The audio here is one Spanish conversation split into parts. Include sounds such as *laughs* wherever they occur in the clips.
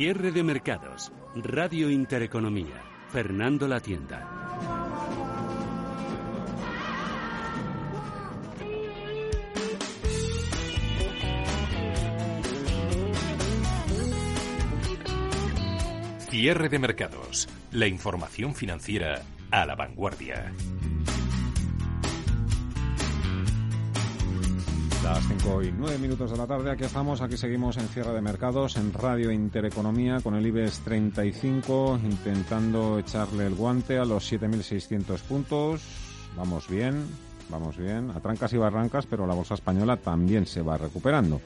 Cierre de mercados. Radio Intereconomía. Fernando La Tienda. Cierre de mercados. La información financiera a la vanguardia. Las 5 y 9 minutos de la tarde, aquí estamos, aquí seguimos en cierre de mercados, en Radio Intereconomía, con el IBEX 35, intentando echarle el guante a los 7.600 puntos. Vamos bien, vamos bien, a trancas y barrancas, pero la bolsa española también se va recuperando.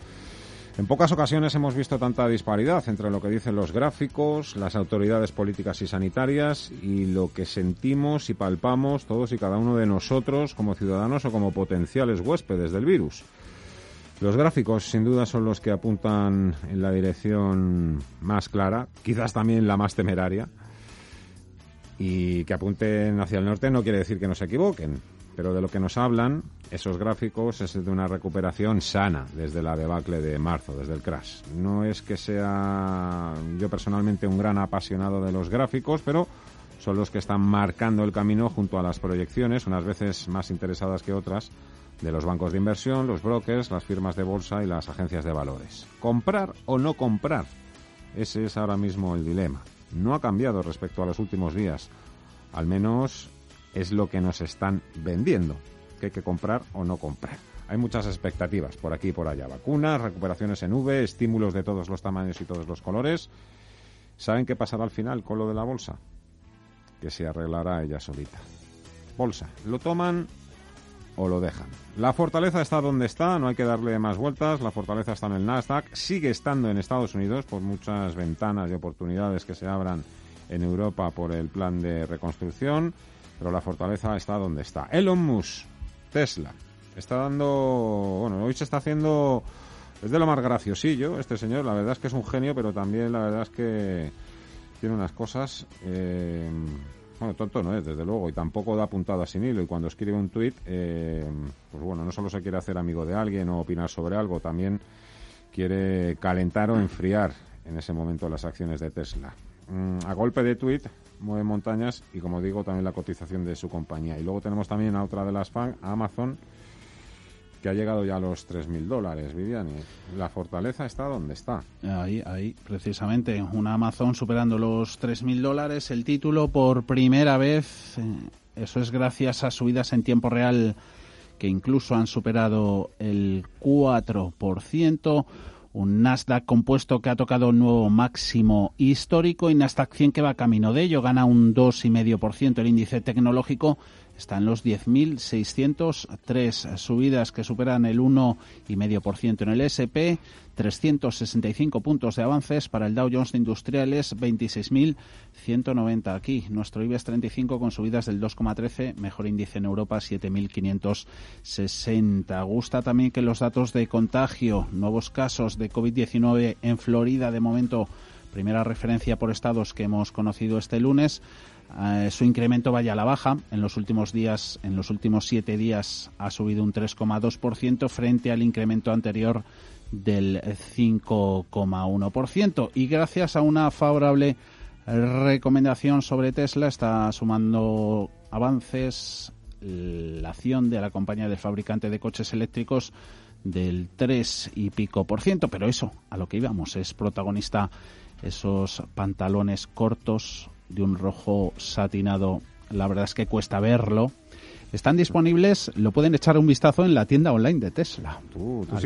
En pocas ocasiones hemos visto tanta disparidad entre lo que dicen los gráficos, las autoridades políticas y sanitarias y lo que sentimos y palpamos todos y cada uno de nosotros como ciudadanos o como potenciales huéspedes del virus. Los gráficos sin duda son los que apuntan en la dirección más clara, quizás también la más temeraria. Y que apunten hacia el norte no quiere decir que no se equivoquen, pero de lo que nos hablan esos gráficos es de una recuperación sana desde la debacle de marzo, desde el crash. No es que sea yo personalmente un gran apasionado de los gráficos, pero son los que están marcando el camino junto a las proyecciones, unas veces más interesadas que otras, de los bancos de inversión, los brokers, las firmas de bolsa y las agencias de valores. ¿Comprar o no comprar? Ese es ahora mismo el dilema. No ha cambiado respecto a los últimos días. Al menos es lo que nos están vendiendo, que hay que comprar o no comprar. Hay muchas expectativas por aquí y por allá. Vacunas, recuperaciones en V, estímulos de todos los tamaños y todos los colores. ¿Saben qué pasará al final con lo de la bolsa? Que se arreglará ella solita. Bolsa. Lo toman o lo dejan. La fortaleza está donde está, no hay que darle más vueltas. La fortaleza está en el Nasdaq, sigue estando en Estados Unidos por muchas ventanas y oportunidades que se abran en Europa por el plan de reconstrucción, pero la fortaleza está donde está. Elon Musk, Tesla, está dando, bueno, hoy se está haciendo es de lo más graciosillo este señor, la verdad es que es un genio, pero también la verdad es que tiene unas cosas eh, bueno, tonto no es, desde luego, y tampoco da puntada sin hilo. Y cuando escribe un tuit, eh, pues bueno, no solo se quiere hacer amigo de alguien o opinar sobre algo, también quiere calentar o enfriar en ese momento las acciones de Tesla. Mm, a golpe de tuit mueve montañas y, como digo, también la cotización de su compañía. Y luego tenemos también a otra de las FAN, Amazon, que ha llegado ya a los 3.000 dólares, Viviani. La fortaleza está donde está. Ahí, ahí, precisamente. Una Amazon superando los 3.000 dólares. El título por primera vez. Eh, eso es gracias a subidas en tiempo real que incluso han superado el 4% un Nasdaq compuesto que ha tocado un nuevo máximo histórico y Nasdaq 100 que va camino de ello, gana un 2,5%. El índice tecnológico está en los 10.603 subidas que superan el 1,5% en el SP, 365 puntos de avances para el Dow Jones de Industriales, 26.190 aquí. Nuestro IBEX 35 con subidas del 2,13, mejor índice en Europa, 7.560. Gusta también que los datos de contagio, nuevos casos de COVID-19 en Florida de momento primera referencia por estados que hemos conocido este lunes, eh, su incremento vaya a la baja. En los últimos días, en los últimos siete días, ha subido un 3,2% frente al incremento anterior del 5,1%. Y gracias a una favorable recomendación sobre Tesla, está sumando avances la acción de la compañía de fabricante de coches eléctricos del 3 y pico por ciento. Pero eso, a lo que íbamos, es protagonista esos pantalones cortos de un rojo satinado. La verdad es que cuesta verlo. Están disponibles, lo pueden echar un vistazo en la tienda online de Tesla. Tú, tú,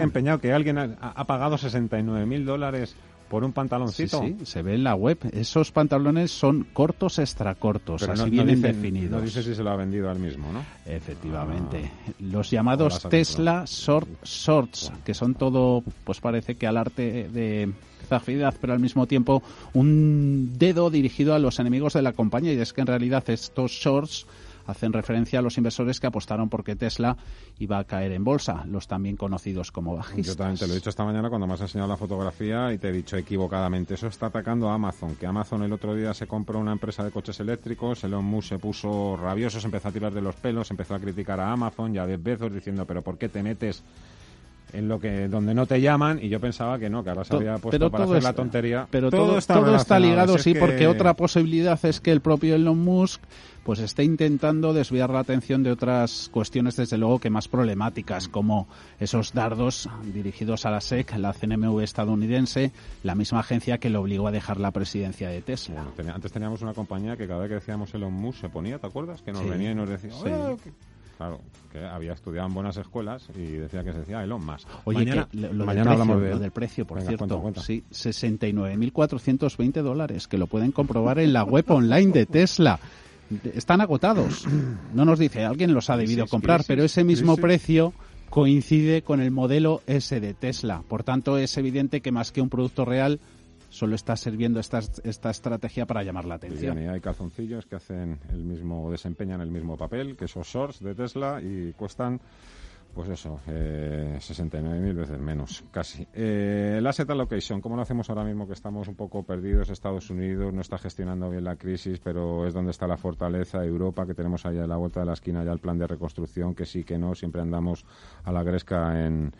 empeñado que alguien ha, pagado 69 mil dólares por un pantaloncito. Sí, se ve en la web. Esos pantalones son cortos extra cortos, así vienen definidos. No dice si se lo ha vendido al mismo, ¿no? Efectivamente. Ah. Los llamados Tesla Short Shorts, que son todo, pues parece que al arte de zafidad, pero al mismo tiempo un dedo dirigido a los enemigos de la compañía. Y es que en realidad estos shorts hacen referencia a los inversores que apostaron porque Tesla iba a caer en bolsa, los también conocidos como bajistas. Yo también te lo he dicho esta mañana cuando me has enseñado la fotografía y te he dicho equivocadamente, eso está atacando a Amazon, que Amazon el otro día se compró una empresa de coches eléctricos, Elon Musk se puso rabioso, se empezó a tirar de los pelos, empezó a criticar a Amazon y a Bezos diciendo, pero ¿por qué te metes en lo que donde no te llaman y yo pensaba que no, que ahora se había puesto para hacer la tontería. Pero todo, está, ligado, sí, porque otra posibilidad es que el propio Elon Musk pues esté intentando desviar la atención de otras cuestiones, desde luego, que más problemáticas, como esos dardos dirigidos a la SEC, la CNMV estadounidense, la misma agencia que le obligó a dejar la presidencia de Tesla. antes teníamos una compañía que cada vez que decíamos Elon Musk se ponía, ¿te acuerdas? Que nos venía y nos decía, Claro, que había estudiado en buenas escuelas y decía que se decía Elon Musk. Oye, mañana, lo, hablamos de lo del precio, por cierto. Sí, 69.420 dólares, que lo pueden comprobar en la web online de Tesla. Están agotados. No nos dice, alguien los ha debido comprar, pero ese mismo precio coincide con el modelo S de Tesla. Por tanto, es evidente que más que un producto real, solo está sirviendo esta, esta estrategia para llamar la atención. Y hay calzoncillos que hacen el mismo, desempeñan el mismo papel que esos shorts de Tesla y cuestan pues eso, eh, 69.000 veces menos, casi. Eh, el asset allocation, ¿cómo lo hacemos ahora mismo que estamos un poco perdidos? Estados Unidos no está gestionando bien la crisis, pero es donde está la fortaleza. Europa, que tenemos allá a la vuelta de la esquina ya el plan de reconstrucción, que sí, que no, siempre andamos a la gresca en,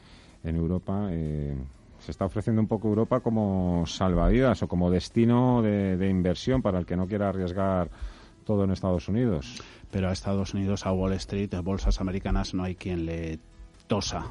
en Europa. Eh, se está ofreciendo un poco Europa como salvavidas o como destino de, inversión para el que no quiera arriesgar todo en Estados Unidos. Pero a Estados Unidos, a Wall Street, a bolsas americanas, no hay quien le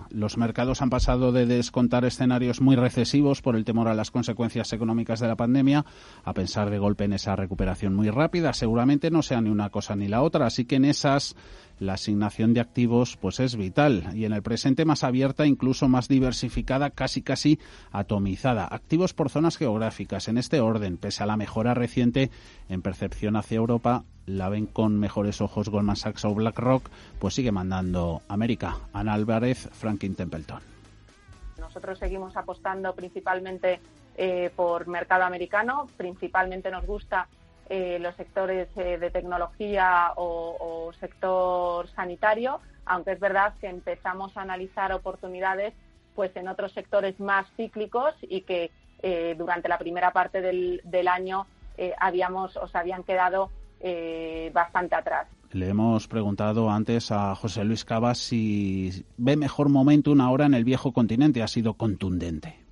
Los mercados han pasado de descontar escenarios muy recesivos por el temor a las consecuencias económicas de la pandemia a pensar de golpe en esa recuperación muy rápida. Seguramente no sea ni una cosa ni la otra, así que en esas la asignación de activos pues es vital y en el presente más abierta, incluso más diversificada, casi casi atomizada. Activos por zonas geográficas en este orden, pese a la mejora reciente en percepción hacia Europa, la ven con mejores ojos Goldman Sachs o BlackRock, pues sigue mandando América. Ana Álvarez, Franklin Templeton. Nosotros seguimos apostando principalmente eh, por mercado americano, principalmente nos gusta eh, los sectores eh, de tecnología o, sector sanitario, aunque es verdad que empezamos a analizar oportunidades pues en otros sectores más cíclicos y que eh, durante la primera parte del, del año habíamos o se habían quedado bastante atrás. Le hemos preguntado antes a José Luis Cabas si ve mejor momento una hora en el viejo continente. Ha sido contundente.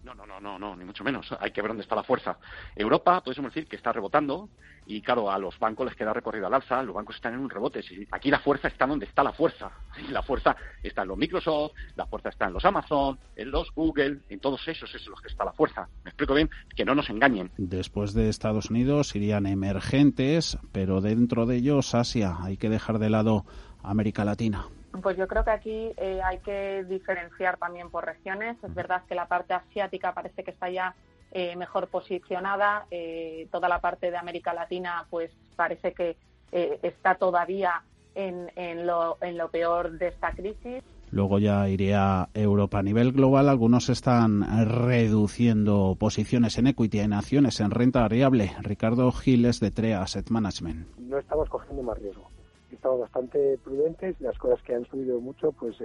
No, no, ni mucho menos. Hay que ver dónde está la fuerza. Europa, podemos decir que está rebotando y claro, a los bancos les queda recorrido al alza, los bancos están en un rebote. Aquí la fuerza está donde está la fuerza. *laughs* La fuerza está en los Microsoft, la fuerza está en los Amazon, en los Google, en todos esos es los que está la fuerza. Me explico bien, que no nos engañen. Después de Estados Unidos irían emergentes, pero dentro de ellos Asia. Hay que dejar de lado América Latina. Pues yo creo que aquí eh, hay que diferenciar también por regiones. Es verdad que la parte asiática parece que está ya eh, mejor posicionada. Eh, toda la parte de América Latina, pues parece que eh, está todavía en, en, lo, en lo peor de esta crisis. Luego ya iría Europa a nivel global. Algunos están reduciendo posiciones en equity, en acciones, en renta variable. Ricardo Giles de TREA Asset Management. No estamos cogiendo más riesgo. Estamos bastante prudentes. Las cosas que han subido mucho, pues,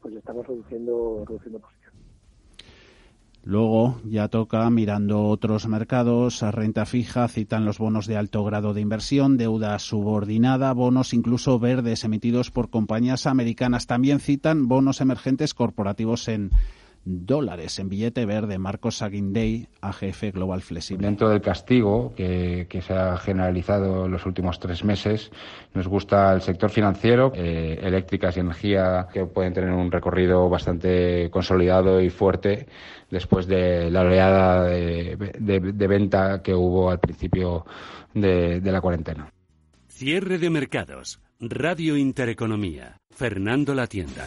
pues estamos reduciendo, reduciendo posiciones. Luego ya toca, mirando otros mercados, a renta fija, citan los bonos de alto grado de inversión, deuda subordinada, bonos incluso verdes emitidos por compañías americanas. También citan bonos emergentes corporativos en dólares en billete verde. Marcos Aguindey, AGF Global Flexible. Dentro del castigo que, se ha generalizado en los últimos tres meses, nos gusta el sector financiero, eh, eléctricas y energía que pueden tener un recorrido bastante consolidado y fuerte después de la oleada de, venta que hubo al principio de la cuarentena. Cierre de mercados. Radio Intereconomía. Fernando La Tienda.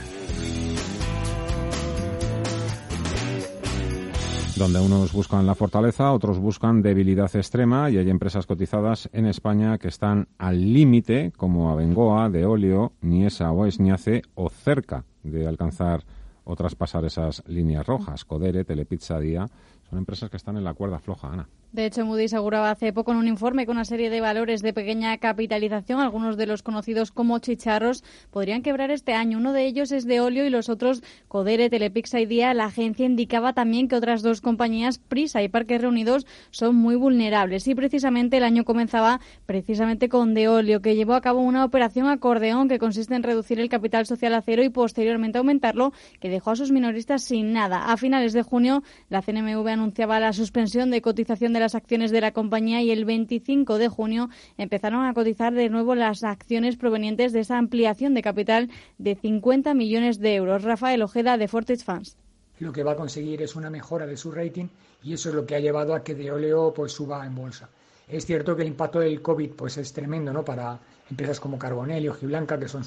Donde unos buscan la fortaleza, otros buscan debilidad extrema y hay empresas cotizadas en España que están al límite, como Abengoa, De Olio, Niesa o Esniace, o cerca de alcanzar o traspasar esas líneas rojas. Codere, Telepizza Día, son empresas que están en la cuerda floja, Ana. De hecho, Moody aseguraba hace poco en un informe que una serie de valores de pequeña capitalización, algunos de los conocidos como chicharros, podrían quebrar este año. Uno de ellos es de óleo y los otros Codere, Telepixa y Día. La agencia indicaba también que otras dos compañías, Prisa y Parques Reunidos, son muy vulnerables. Y precisamente el año comenzaba precisamente con de óleo, que llevó a cabo una operación acordeón que consiste en reducir el capital social a cero y posteriormente aumentarlo, que dejó a sus minoristas sin nada. A finales de junio, la CNMV anunciaba la suspensión de cotización de la las acciones de la compañía y el 25 de junio empezaron a cotizar de nuevo las acciones provenientes de esa ampliación de capital de 50 millones de euros. Rafael Ojeda de Fortis Funds. Lo que va a conseguir es una mejora de su rating y eso es lo que ha llevado a que de óleo pues suba en bolsa. Es cierto que el impacto del COVID pues es tremendo, ¿no? Para empresas como Carbonell y Ojiblanca, que son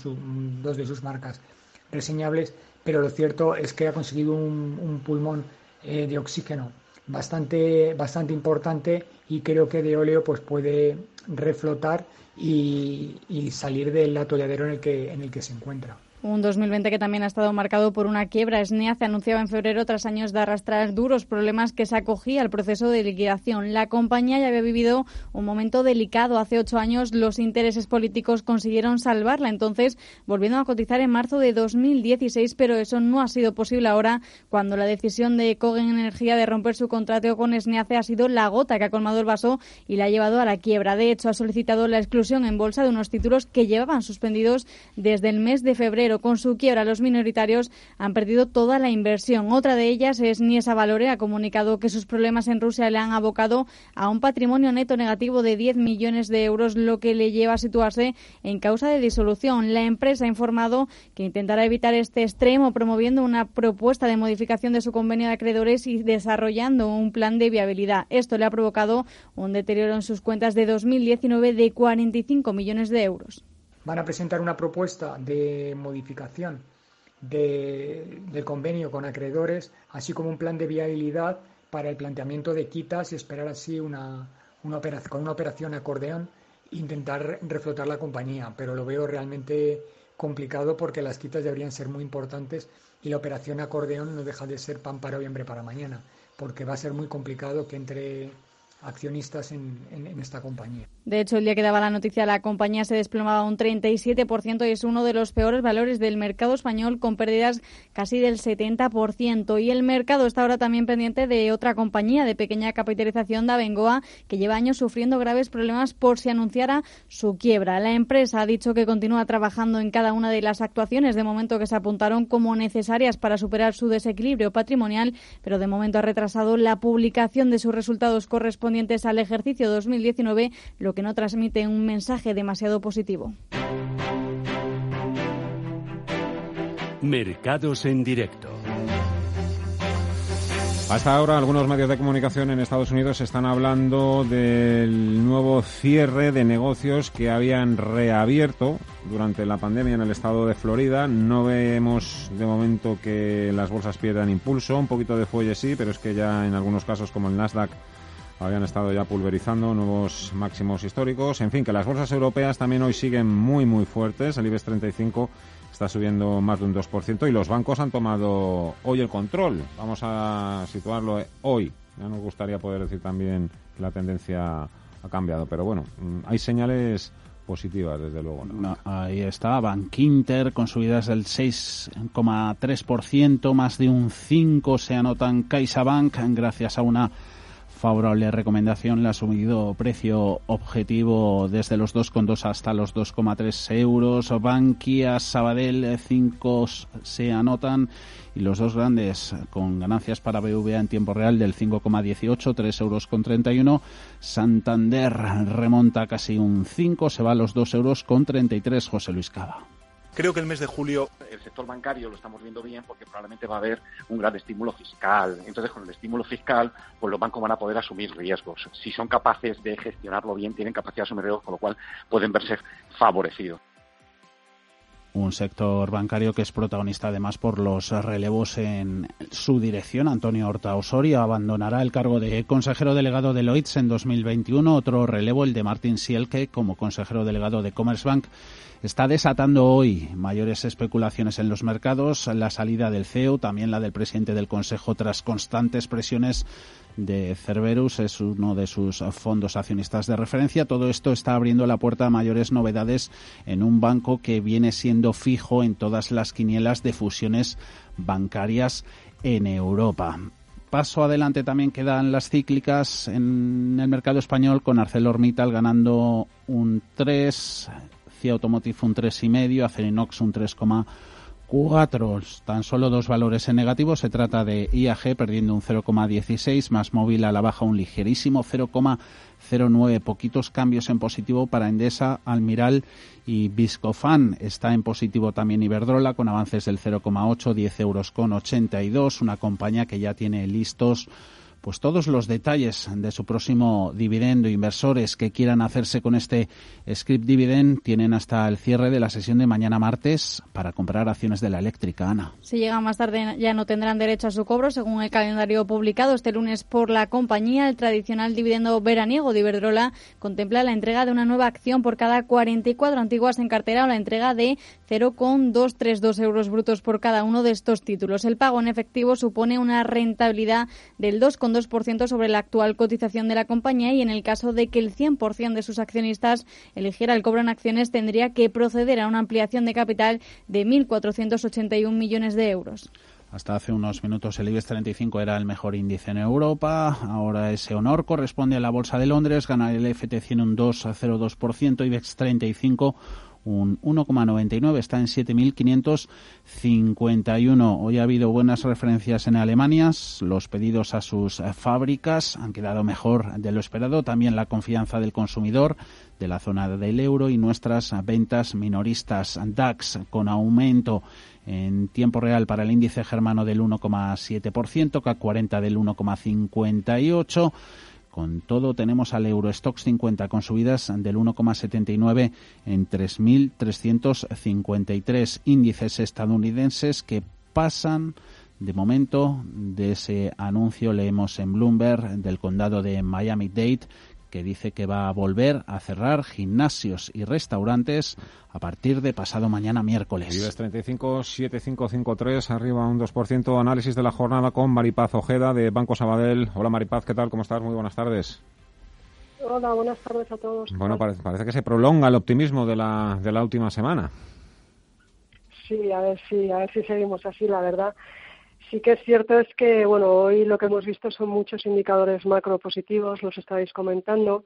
dos de sus marcas reseñables, pero lo cierto es que ha conseguido un, pulmón eh, de oxígeno bastante, bastante importante y creo que de óleo pues puede reflotar y, y salir del atolladero en el que, en el que se encuentra. Un 2020 que también ha estado marcado por una quiebra. SNEA se anunciaba en febrero tras años de arrastrar duros problemas que se acogía al proceso de liquidación. La compañía ya había vivido un momento delicado. Hace ocho años los intereses políticos consiguieron salvarla, entonces volviendo a cotizar en marzo de 2016, pero eso no ha sido posible ahora cuando la decisión de Cogen Energía de romper su contrato con SNEACE ha sido la gota que ha colmado el vaso y la ha llevado a la quiebra. De hecho, ha solicitado la exclusión en bolsa de unos títulos que llevaban suspendidos desde el mes de febrero pero con su quiebra los minoritarios han perdido toda la inversión. Otra de ellas es Niesa Valore, ha comunicado que sus problemas en Rusia le han abocado a un patrimonio neto negativo de 10 millones de euros, lo que le lleva a situarse en causa de disolución. La empresa ha informado que intentará evitar este extremo promoviendo una propuesta de modificación de su convenio de acreedores y desarrollando un plan de viabilidad. Esto le ha provocado un deterioro en sus cuentas de 2019 de 45 millones de euros van a presentar una propuesta de modificación del convenio con acreedores, así como un plan de viabilidad para el planteamiento de quitas y esperar así una, operación, con una operación acordeón intentar reflotar la compañía, pero lo veo realmente complicado porque las quitas deberían ser muy importantes y la operación acordeón no deja de ser pan para hoy, hambre para mañana, porque va a ser muy complicado que entre accionistas en, esta compañía. De hecho, el día que daba la noticia, la compañía se desplomaba un 37% y es uno de los peores valores del mercado español con pérdidas casi del 70%. Y el mercado está ahora también pendiente de otra compañía de pequeña capitalización, de Abengoa, que lleva años sufriendo graves problemas por si anunciara su quiebra. La empresa ha dicho que continúa trabajando en cada una de las actuaciones de momento que se apuntaron como necesarias para superar su desequilibrio patrimonial, pero de momento ha retrasado la publicación de sus resultados correspondientes correspondientes al ejercicio 2019, lo que no transmite un mensaje demasiado positivo. Mercados en directo. Hasta ahora algunos medios de comunicación en Estados Unidos están hablando del nuevo cierre de negocios que habían reabierto durante la pandemia en el estado de Florida. No vemos de momento que las bolsas pierdan impulso, un poquito de fuelle sí, pero es que ya en algunos casos como el Nasdaq habían estado ya pulverizando nuevos máximos históricos. En fin, que las bolsas europeas también hoy siguen muy, muy fuertes. El IBEX 35 está subiendo más de un 2% y los bancos han tomado hoy el control. Vamos a situarlo hoy. Ya nos gustaría poder decir también que la tendencia ha cambiado, pero bueno, mm, hay señales positivas, desde luego. ahí está, Bankinter con subidas del 6,3%, más de un 5% se anotan CaixaBank gracias a una favorable recomendación le ha subido precio objetivo desde los 2,2 hasta los 2,3 euros. Bankia, Sabadell 5 se anotan y los dos grandes con ganancias para BVA en tiempo real del 5,18, 3 euros con 31. Santander remonta casi un 5, se va a los 2 euros con 33. José Luis Cava. Creo que el mes de julio el sector bancario lo estamos viendo bien porque probablemente va a haber un gran estímulo fiscal. Entonces, con el estímulo fiscal, pues los bancos van a poder asumir riesgos. Si son capaces de gestionarlo bien, tienen capacidad de asumir riesgos, con lo cual pueden verse favorecidos. un sector bancario que es protagonista además por los relevos en su dirección. Antonio Horta Osorio abandonará el cargo de consejero delegado de Lloyds en 2021. Otro relevo, el de Martin Sielke, como consejero delegado de Commerzbank, está desatando hoy mayores especulaciones en los mercados. La salida del CEO, también la del presidente del Consejo, tras constantes presiones de Cerberus, es uno de sus fondos accionistas de referencia. Todo esto está abriendo la puerta a mayores novedades en un banco que viene siendo fijo en todas las quinielas de fusiones bancarias en Europa. Paso adelante también quedan las cíclicas en el mercado español con ArcelorMittal ganando un 3, CIA Automotive un 3,5, Acerinox un 3, cuatro, tan solo dos valores en negativo. Se trata de IAG perdiendo un 0,16, más móvil a la baja un ligerísimo 0,09. Poquitos cambios en positivo para Endesa, Almiral y Viscofan. Está en positivo también Iberdrola con avances del 0,8, 10 euros con 82. Una compañía que ya tiene listos pues todos los detalles de su próximo dividendo. Inversores que quieran hacerse con este script dividend tienen hasta el cierre de la sesión de mañana martes para comprar acciones de la eléctrica. Ana. Si llega más tarde ya no tendrán derecho a su cobro según el calendario publicado este lunes por la compañía. El tradicional dividendo veraniego de Iberdrola contempla la entrega de una nueva acción por cada 44 antiguas en cartera o la entrega de 0,232 euros brutos por cada uno de estos títulos. El pago en efectivo supone una rentabilidad del 2, 2% sobre la actual cotización de la compañía y en el caso de que el 100% de sus accionistas eligiera el cobro en acciones tendría que proceder a una ampliación de capital de 1.481 millones de euros. Hasta hace unos minutos el IBEX 35 era el mejor índice en Europa. Ahora ese honor corresponde a la Bolsa de Londres. Gana el FT100 un 2,02%. IBEX 35 un 1,99, está en 7.551. Hoy ha habido buenas referencias en Alemania, los pedidos a sus fábricas han quedado mejor de lo esperado, también la confianza del consumidor de la zona del euro y nuestras ventas minoristas DAX con aumento en tiempo real para el índice germano del 1,7%, CAC 40 del 1,58%. Con todo, tenemos al Eurostox 50 con subidas del 1,79 en 3.353 índices estadounidenses que pasan de momento de ese anuncio leemos en Bloomberg del condado de Miami-Dade que dice que va a volver a cerrar gimnasios y restaurantes a partir de pasado mañana miércoles. Vives 35 7553 arriba un 2%. Análisis de la jornada con Maripaz Ojeda de Banco Sabadell. Hola Maripaz, ¿qué tal? ¿Cómo estás? Muy buenas tardes. Hola, buenas tardes a todos. Bueno, parece, parece que se prolonga el optimismo de la, de la última semana. Sí, a ver si, a ver si seguimos así, la verdad. Sí que es cierto es que, bueno, hoy lo que hemos visto son muchos indicadores macro positivos, los estáis comentando.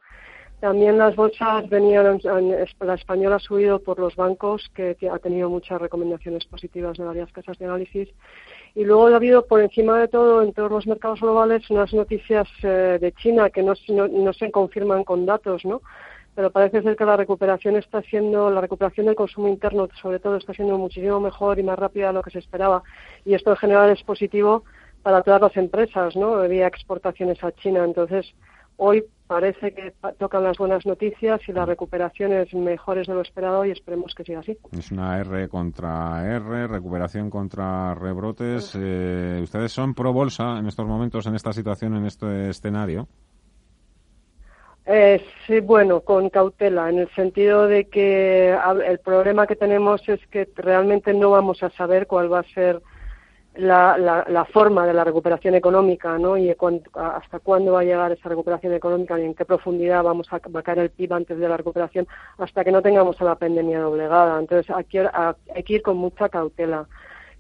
También las bolsas venían, la española ha subido por los bancos, que ha tenido muchas recomendaciones positivas de varias casas de análisis. Y luego ha habido, por encima de todo, en todos los mercados globales, unas noticias eh, de China que no, no se confirman con datos, ¿no? Pero parece ser que la recuperación está siendo, la recuperación del consumo interno sobre todo está siendo muchísimo mejor y más rápida de lo que se esperaba. Y esto en general es positivo para todas las empresas, ¿no? Había exportaciones a China. Entonces, hoy parece que tocan las buenas noticias y la recuperación es mejor de lo esperado y esperemos que siga así. Es una R contra R, recuperación contra rebrotes. Eh, ¿Ustedes son pro bolsa en estos momentos, en esta situación, en este escenario? Eh, sí, bueno, con cautela, en el sentido de que el problema que tenemos es que realmente no vamos a saber cuál va a ser la, la, forma de la recuperación económica, ¿no? Y hasta cuándo va a llegar esa recuperación económica y en qué profundidad vamos a, va el PIB antes de la recuperación, hasta que no tengamos a la pandemia doblegada. Entonces, hay que, hay que ir con mucha cautela.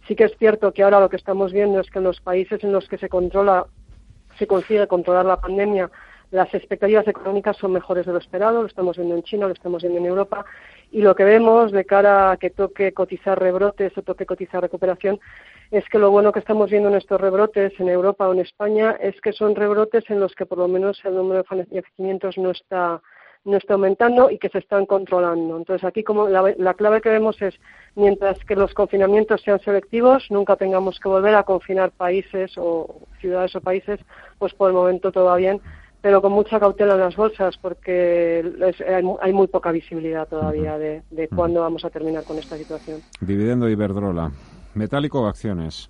Sí que es cierto que ahora lo que estamos viendo es que en los países en los que se controla, se consigue controlar la pandemia, las expectativas económicas son mejores de lo esperado, lo estamos viendo en China, lo estamos viendo en Europa, y lo que vemos de cara a que toque cotizar rebrotes o toque cotizar recuperación es que lo bueno que estamos viendo en estos rebrotes en Europa o en España es que son rebrotes en los que por lo menos el número de fallecimientos no está no está aumentando y que se están controlando. Entonces, aquí como la, la, clave que vemos es, mientras que los confinamientos sean selectivos, nunca tengamos que volver a confinar países o ciudades o países, pues por el momento todo va bien, pero con mucha cautela en las bolsas porque hay, muy poca visibilidad todavía de, cuándo vamos a terminar con esta situación. Dividendo Iberdrola, metálico o acciones.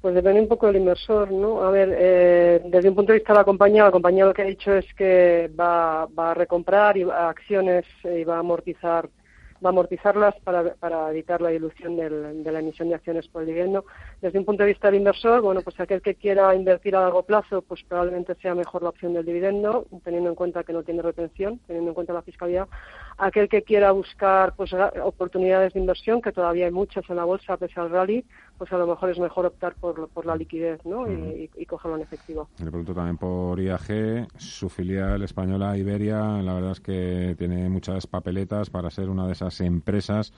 Pues depende un poco del inversor, ¿no? A ver, eh, desde un punto de vista de la compañía, la compañía lo que ha dicho es que va, va a recomprar y acciones y va a amortizar va a amortizarlas para, para evitar la dilución del, de la emisión de acciones por el dividendo. Desde un punto de vista del inversor, bueno, pues aquel que quiera invertir a largo plazo, pues probablemente sea mejor la opción del dividendo, teniendo en cuenta que no tiene retención, teniendo en cuenta la fiscalidad. Aquel que quiera buscar pues oportunidades de inversión, que todavía hay muchas en la bolsa pese al rally, pues a lo mejor es mejor optar por, por la liquidez, ¿no? y, y, cogerlo en efectivo. Le pregunto también por IAG, su filial española Iberia, la verdad es que tiene muchas papeletas para ser una de esas empresas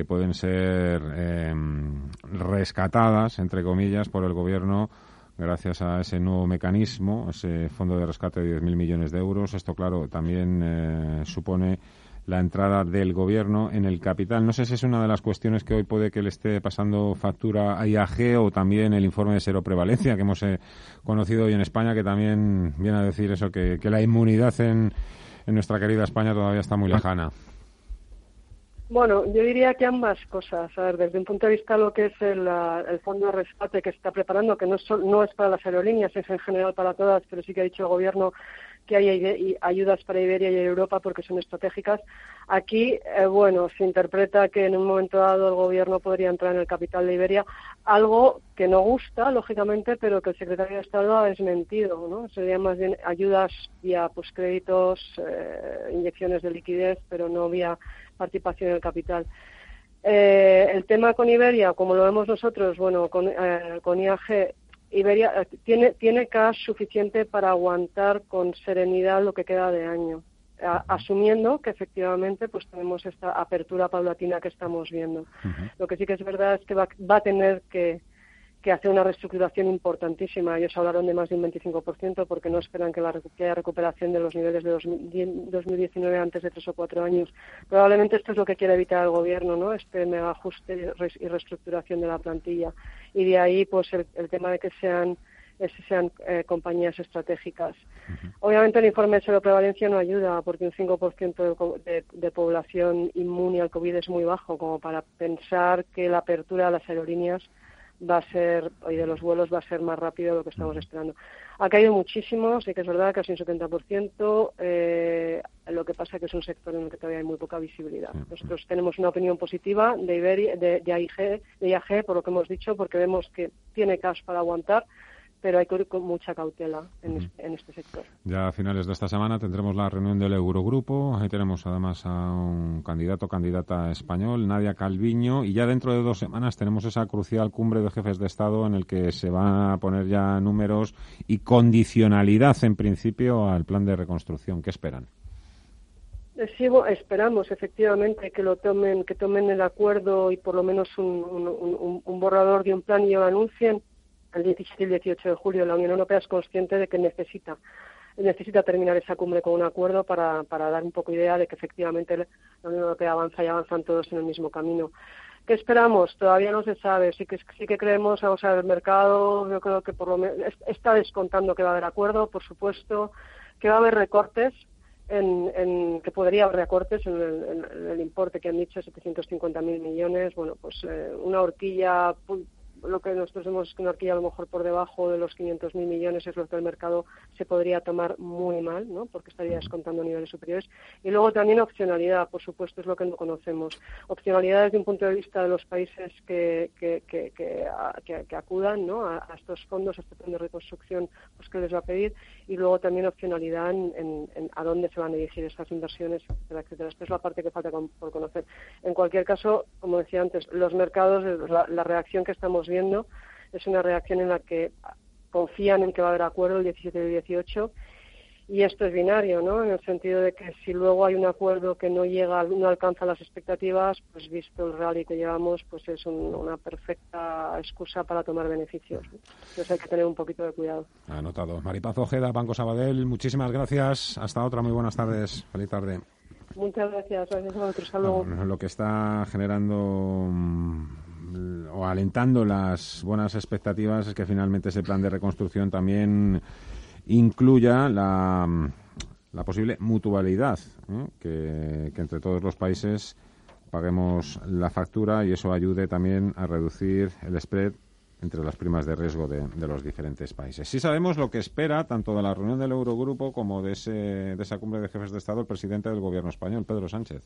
que pueden ser em, rescatadas, entre comillas, por el gobierno gracias a ese nuevo mecanismo, ese fondo de rescate de 10.000 millones de euros. Esto, claro, también eh, supone la entrada del gobierno en el capital. No sé si es una de las cuestiones que hoy puede que le esté pasando factura a IAG o también el informe de cero prevalencia que hemos eh, conocido hoy en España, que también viene a decir eso, que, que la inmunidad en, en nuestra querida España todavía está muy lejana. Bueno, yo diría que ambas cosas. A ver, desde un punto de vista lo que es el, fondo de rescate que se está preparando, que no es, no es para las aerolíneas, es en general para todas, pero sí que ha dicho el Gobierno que hay ayudas para Iberia y Europa porque son estratégicas. Aquí, eh, bueno, se interpreta que en un momento dado el Gobierno podría entrar en el capital de Iberia, algo que no gusta, lógicamente, pero que el secretario de Estado ha desmentido, ¿no? Serían más bien ayudas vía pues, créditos, eh, inyecciones de liquidez, pero no vía participación en el capital. Eh, el tema con Iberia, como lo vemos nosotros, bueno, con, eh, con IAG, Iberia eh, tiene, tiene cash suficiente para aguantar con serenidad lo que queda de año, asumiendo que efectivamente pues tenemos esta apertura paulatina que estamos viendo. Lo que sí que es verdad es que va, va a tener que, que hace una reestructuración importantísima. Ellos hablaron de más de un 25% porque no esperan que, la, haya recuperación de los niveles de 2019 antes de tres o cuatro años. Probablemente esto es lo que quiere evitar el gobierno, ¿no? Este mega ajuste y reestructuración de la plantilla. Y de ahí, pues, el, tema de que sean sean eh, compañías estratégicas. Obviamente el informe de prevalencia no ayuda porque un 5% de, de, población inmune al COVID es muy bajo como para pensar que la apertura de las aerolíneas va a ser, y de los vuelos va a ser más rápido de lo que estamos esperando. Ha caído muchísimo, sí que es verdad, casi un 70%, eh, lo que pasa es que es un sector en el que todavía hay muy poca visibilidad. Nosotros tenemos una opinión positiva de, Iberia, de, de, AIG, de IAG, por lo que hemos dicho, porque vemos que tiene cash para aguantar, pero hay que ir con mucha cautela en, este sector. Ya a finales de esta semana tendremos la reunión del Eurogrupo. Ahí tenemos además a un candidato candidata español, Nadia Calviño, y ya dentro de dos semanas tenemos esa crucial cumbre de jefes de Estado en el que se van a poner ya números y condicionalidad en principio al plan de reconstrucción. ¿Qué esperan? Eh, sí, esperamos efectivamente que lo tomen, que tomen el acuerdo y por lo menos un, un borrador de un plan y lo anuncien el 17 y el 18 de julio la Unión Europea es consciente de que necesita necesita terminar esa cumbre con un acuerdo para, para dar un poco idea de que efectivamente la Unión Europea avanza y avanzan todos en el mismo camino. ¿Qué esperamos? Todavía no se sabe. Sí que, sí que creemos, vamos a ver, el mercado, yo creo que por lo menos está descontando que va a haber acuerdo, por supuesto, que va a haber recortes, en, en, que podría haber recortes en el, importe que han dicho, 750.000 millones. Bueno, pues eh, una horquilla lo que nosotros vemos que a lo mejor por debajo de los 500.000 millones es lo que el mercado se podría tomar muy mal, ¿no? porque estaría descontando niveles superiores. Y luego también opcionalidad, por supuesto, es lo que no conocemos. Opcionalidad desde un punto de vista de los países que, que, acudan a, estos fondos, a este plan de reconstrucción, pues que les va a pedir. Y luego también opcionalidad en, a dónde se van a dirigir estas inversiones, etcétera, etcétera. Esta es la parte que falta por conocer. En cualquier caso, como decía antes, los mercados, la, la reacción que estamos viendo es una reacción en la que confían en que va a haber acuerdo el 17 y el 18 y esto es binario, ¿no? En el sentido de que si luego hay un acuerdo que no llega, no alcanza las expectativas, pues visto el rally que llevamos, pues es una perfecta excusa para tomar beneficios. Entonces hay que tener un poquito de cuidado. Anotado. Maripaz Ojeda, Banco Sabadell, muchísimas gracias. Hasta otra, muy buenas tardes. Feliz tarde. Muchas gracias. Gracias a vosotros. lo que está generando o alentando las buenas expectativas es que finalmente ese plan de reconstrucción también incluya la, la posible mutualidad, que, que entre todos los países paguemos la factura y eso ayude también a reducir el spread entre las primas de riesgo de, de, los diferentes países. Sí sabemos lo que espera tanto de la reunión del Eurogrupo como de, ese, de esa cumbre de jefes de Estado el presidente del Gobierno español, Pedro Sánchez.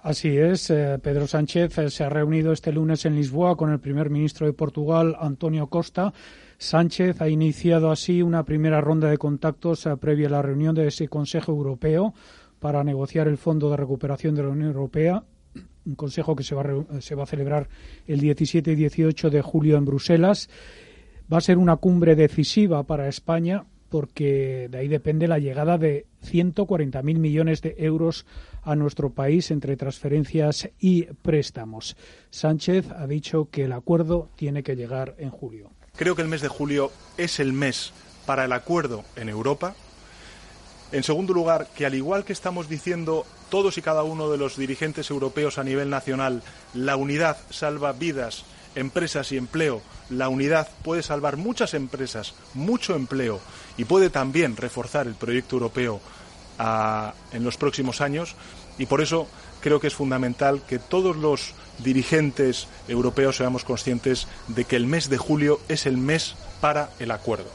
Así es, eh, Pedro Sánchez eh, se ha reunido este lunes en Lisboa con el primer ministro de Portugal, Antonio Costa. Sánchez ha iniciado así una primera ronda de contactos eh, previa a la reunión de ese Consejo Europeo para negociar el Fondo de Recuperación de la Unión Europea un consejo que se va, a, se va a celebrar el 17 y 18 de julio en Bruselas. Va a ser una cumbre decisiva para España porque de ahí depende la llegada de 140.000 millones de euros a nuestro país entre transferencias y préstamos. Sánchez ha dicho que el acuerdo tiene que llegar en julio. Creo que el mes de julio es el mes para el acuerdo en Europa. En segundo lugar, que al igual que estamos diciendo todos y cada uno de los dirigentes europeos a nivel nacional, la unidad salva vidas, empresas y empleo. La unidad puede salvar muchas empresas, mucho empleo y puede también reforzar el proyecto europeo a, en los próximos años. Y por eso creo que es fundamental que todos los dirigentes europeos seamos conscientes de que el mes de julio es el mes para el acuerdo.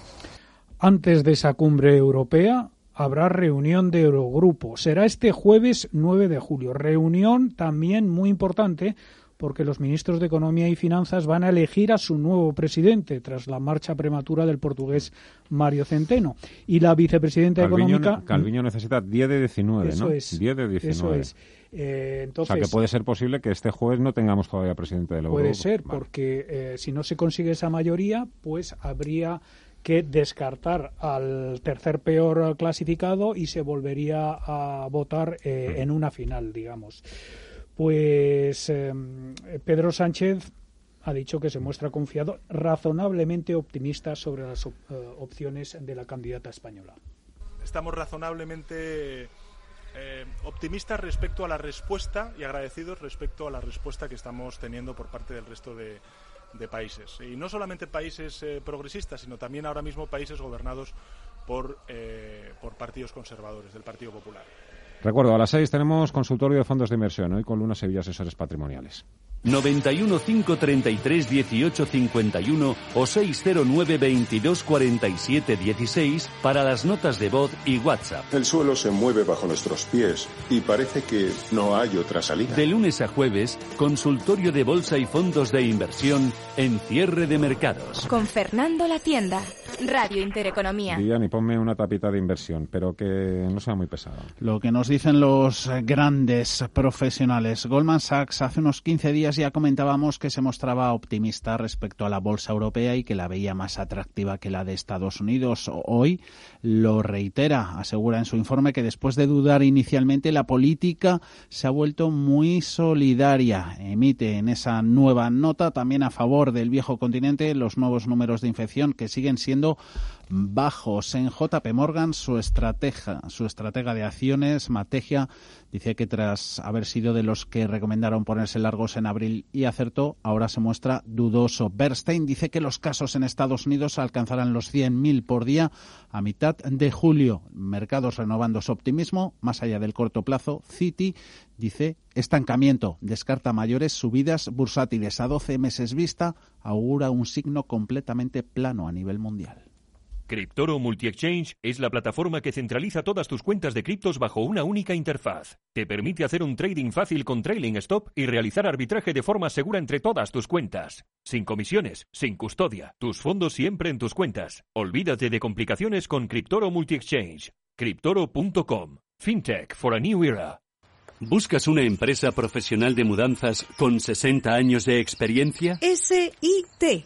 Antes de esa cumbre europea, habrá reunión de Eurogrupo. Será este jueves 9 de julio. Reunión también muy importante porque los ministros de Economía y Finanzas van a elegir a su nuevo presidente tras la marcha prematura del portugués Mario Centeno. Y la vicepresidenta Calviño, económica. Calviño necesita 10 de 19, eso ¿no? Es, 10 de 19. Eso es. Eh, entonces, o sea, que puede ser posible que este jueves no tengamos todavía presidente del Puede Eurogrupo. ser, Vale. porque eh, si no se consigue esa mayoría, pues habría que descartar al tercer peor clasificado y se volvería a votar eh, en una final, digamos. Pues eh, Pedro Sánchez ha dicho que se muestra confiado, razonablemente optimista sobre las eh, opciones de la candidata española. Estamos razonablemente eh, optimistas respecto a la respuesta y agradecidos respecto a la respuesta que estamos teniendo por parte del resto de, países. Y no solamente países eh, progresistas, sino también ahora mismo países gobernados por, por partidos conservadores, del Partido Popular. Recuerdo, a las seis tenemos consultorio de fondos de inversión, hoy con Luna Sevilla Asesores Patrimoniales. 91 533 18 51 o 609 22 47 16 para las notas de voz y WhatsApp. El suelo se mueve bajo nuestros pies y parece que no hay otra salida. De lunes a jueves, consultorio de bolsa y fondos de inversión en cierre de mercados. Con Fernando La Tienda, Radio Intereconomía. Diane, ponme una tapita de inversión, pero que no sea muy pesada. Lo que nos dicen los grandes profesionales. Goldman Sachs hace unos 15 días ya comentábamos que se mostraba optimista respecto a la bolsa europea y que la veía más atractiva que la de Estados Unidos. Hoy lo reitera, asegura en su informe que después de dudar inicialmente la política se ha vuelto muy solidaria. Emite en esa nueva nota también a favor del viejo continente los nuevos números de infección que siguen siendo の bajos. En JP Morgan, su estratega, su estratega de acciones, Mategia, dice que tras haber sido de los que recomendaron ponerse largos en abril y acertó, ahora se muestra dudoso. Bernstein dice que los casos en Estados Unidos alcanzarán los 100.000 por día a mitad de julio. Mercados renovando su optimismo, más allá del corto plazo. Citi dice estancamiento, descarta mayores subidas bursátiles a 12 meses vista, augura un signo completamente plano a nivel mundial. Cryptoro Multi-Exchange es la plataforma que centraliza todas tus cuentas de criptos bajo una única interfaz. Te permite hacer un trading fácil con trailing stop y realizar arbitraje de forma segura entre todas tus cuentas. Sin comisiones, sin custodia, tus fondos siempre en tus cuentas. Olvídate de complicaciones con Cryptoro Multi-Exchange. Cryptoro.com. FinTech for a New Era. ¿Buscas una empresa profesional de mudanzas con 60 años de experiencia? SIT.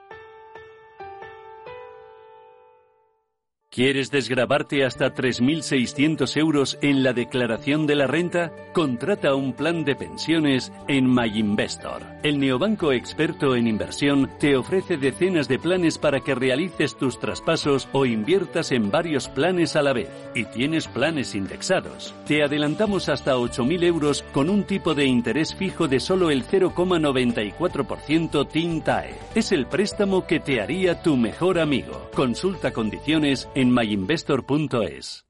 ¿Quieres desgrabarte hasta 3.600 euros en la declaración de la renta? Contrata un plan de pensiones en MyInvestor. El neobanco experto en inversión te ofrece decenas de planes para que realices tus traspasos o inviertas en varios planes a la vez. Y tienes planes indexados. Te adelantamos hasta 8.000 euros con un tipo de interés fijo de solo el 0,94% TINTAE. Es el préstamo que te haría tu mejor amigo. Consulta condiciones en myinvestor.es.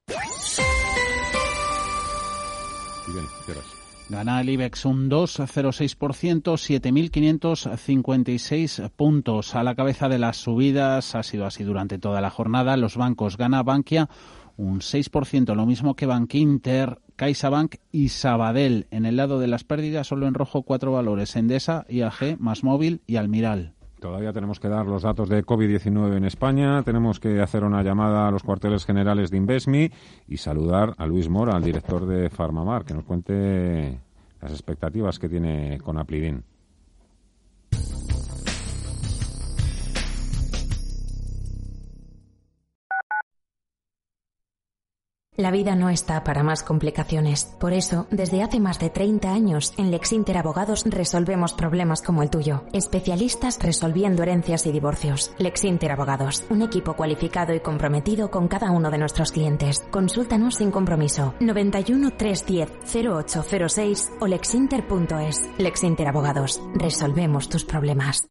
Gana el IBEX un 2,06%, 7.556 puntos. A la cabeza de las subidas ha sido así durante toda la jornada. Los bancos gana Bankia un 6%, lo mismo que Bankinter, CaixaBank y Sabadell. En el lado de las pérdidas, solo en rojo cuatro valores, Endesa, IAG, Más Móvil y Almiral. Todavía tenemos que dar los datos de COVID-19 en España, tenemos que hacer una llamada a los cuarteles generales de Invesmi y saludar a Luis Mora, al director de Farmamar, que nos cuente las expectativas que tiene con Aplidin. La vida no está para más complicaciones. Por eso, desde hace más de 30 años, en Lexinter Abogados resolvemos problemas como el tuyo. Especialistas resolviendo herencias y divorcios. Lexinter Abogados, un equipo cualificado y comprometido con cada uno de nuestros clientes. Consúltanos sin compromiso. 91 310 0806 o lexinter.es. Lexinter Abogados, resolvemos tus problemas.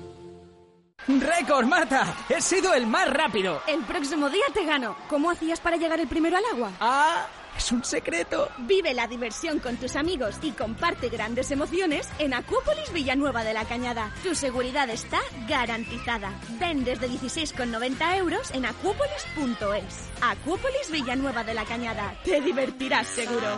¡Récord, Marta! ¡He sido el más rápido! El próximo día te gano. ¿Cómo hacías para llegar el primero al agua? ¡Ah! ¡Es un secreto! Vive la diversión con tus amigos y comparte grandes emociones en Acuópolis Villanueva de la Cañada. Tu seguridad está garantizada. Ven desde 16,90 euros en acuópolis.es. Acuópolis Villanueva de la Cañada. Te divertirás seguro.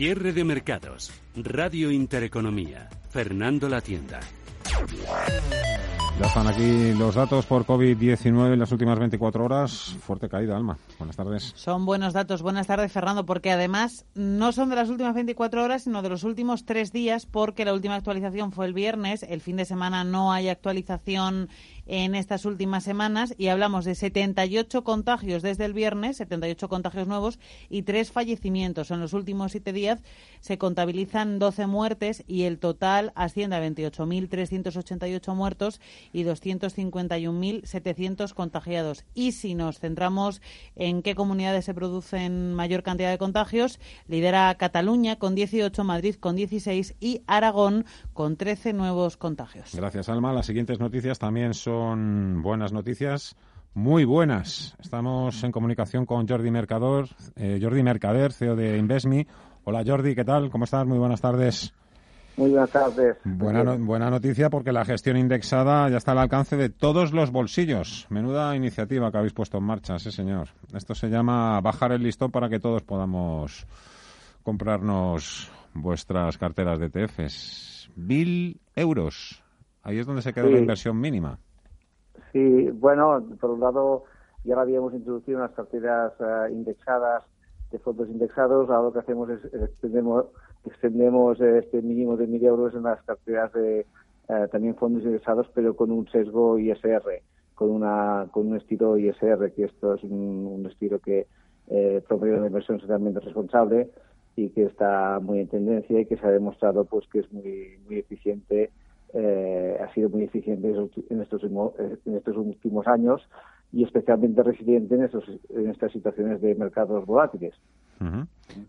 Cierre de mercados. Radio Intereconomía. Fernando La Tienda. Ya están aquí los datos por COVID-19 en las últimas 24 horas. Fuerte caída, Alma. Buenas tardes. Son buenos datos. Buenas tardes, Fernando, porque además no son de las últimas 24 horas, sino de los últimos tres días, porque la última actualización fue el viernes. El fin de semana no hay actualización en estas últimas semanas y hablamos de 78 contagios desde el viernes, 78 contagios nuevos y tres fallecimientos. En los últimos siete días se contabilizan 12 muertes y el total asciende a 28.388 muertos y 251.700 contagiados. Y si nos centramos en qué comunidades se producen mayor cantidad de contagios, lidera Cataluña con 18, Madrid con 16 y Aragón con 13 nuevos contagios. Gracias, Alma. Las siguientes noticias también son buenas noticias, muy buenas. Estamos en comunicación con Jordi Mercador, eh, Jordi Mercader, CEO de Investme. Hola Jordi, ¿qué tal? ¿Cómo estás? Muy buenas tardes. Muy buenas tardes. Buena, buena noticia porque la gestión indexada ya está al alcance de todos los bolsillos. Menuda iniciativa que habéis puesto en marcha, sí señor. Esto se llama bajar el listón para que todos podamos comprarnos vuestras carteras de ETFs. Mil euros. Ahí es donde se queda la inversión mínima. Sí, bueno, por un lado ya habíamos introducido unas carteras eh, indexadas de fondos indexados. Ahora lo que hacemos es extendemos extendemos este mínimo de mil euros en las carteras de eh, también fondos ingresados, pero con un sesgo ISR, con una con un estilo ISR, que esto es un, estilo que eh, promueve una inversión socialmente responsable y que está muy en tendencia y que se ha demostrado pues que es muy muy eficiente, eh, ha sido muy eficiente en estos en estos últimos años y especialmente resiliente en, estos, en estas situaciones de mercados volátiles.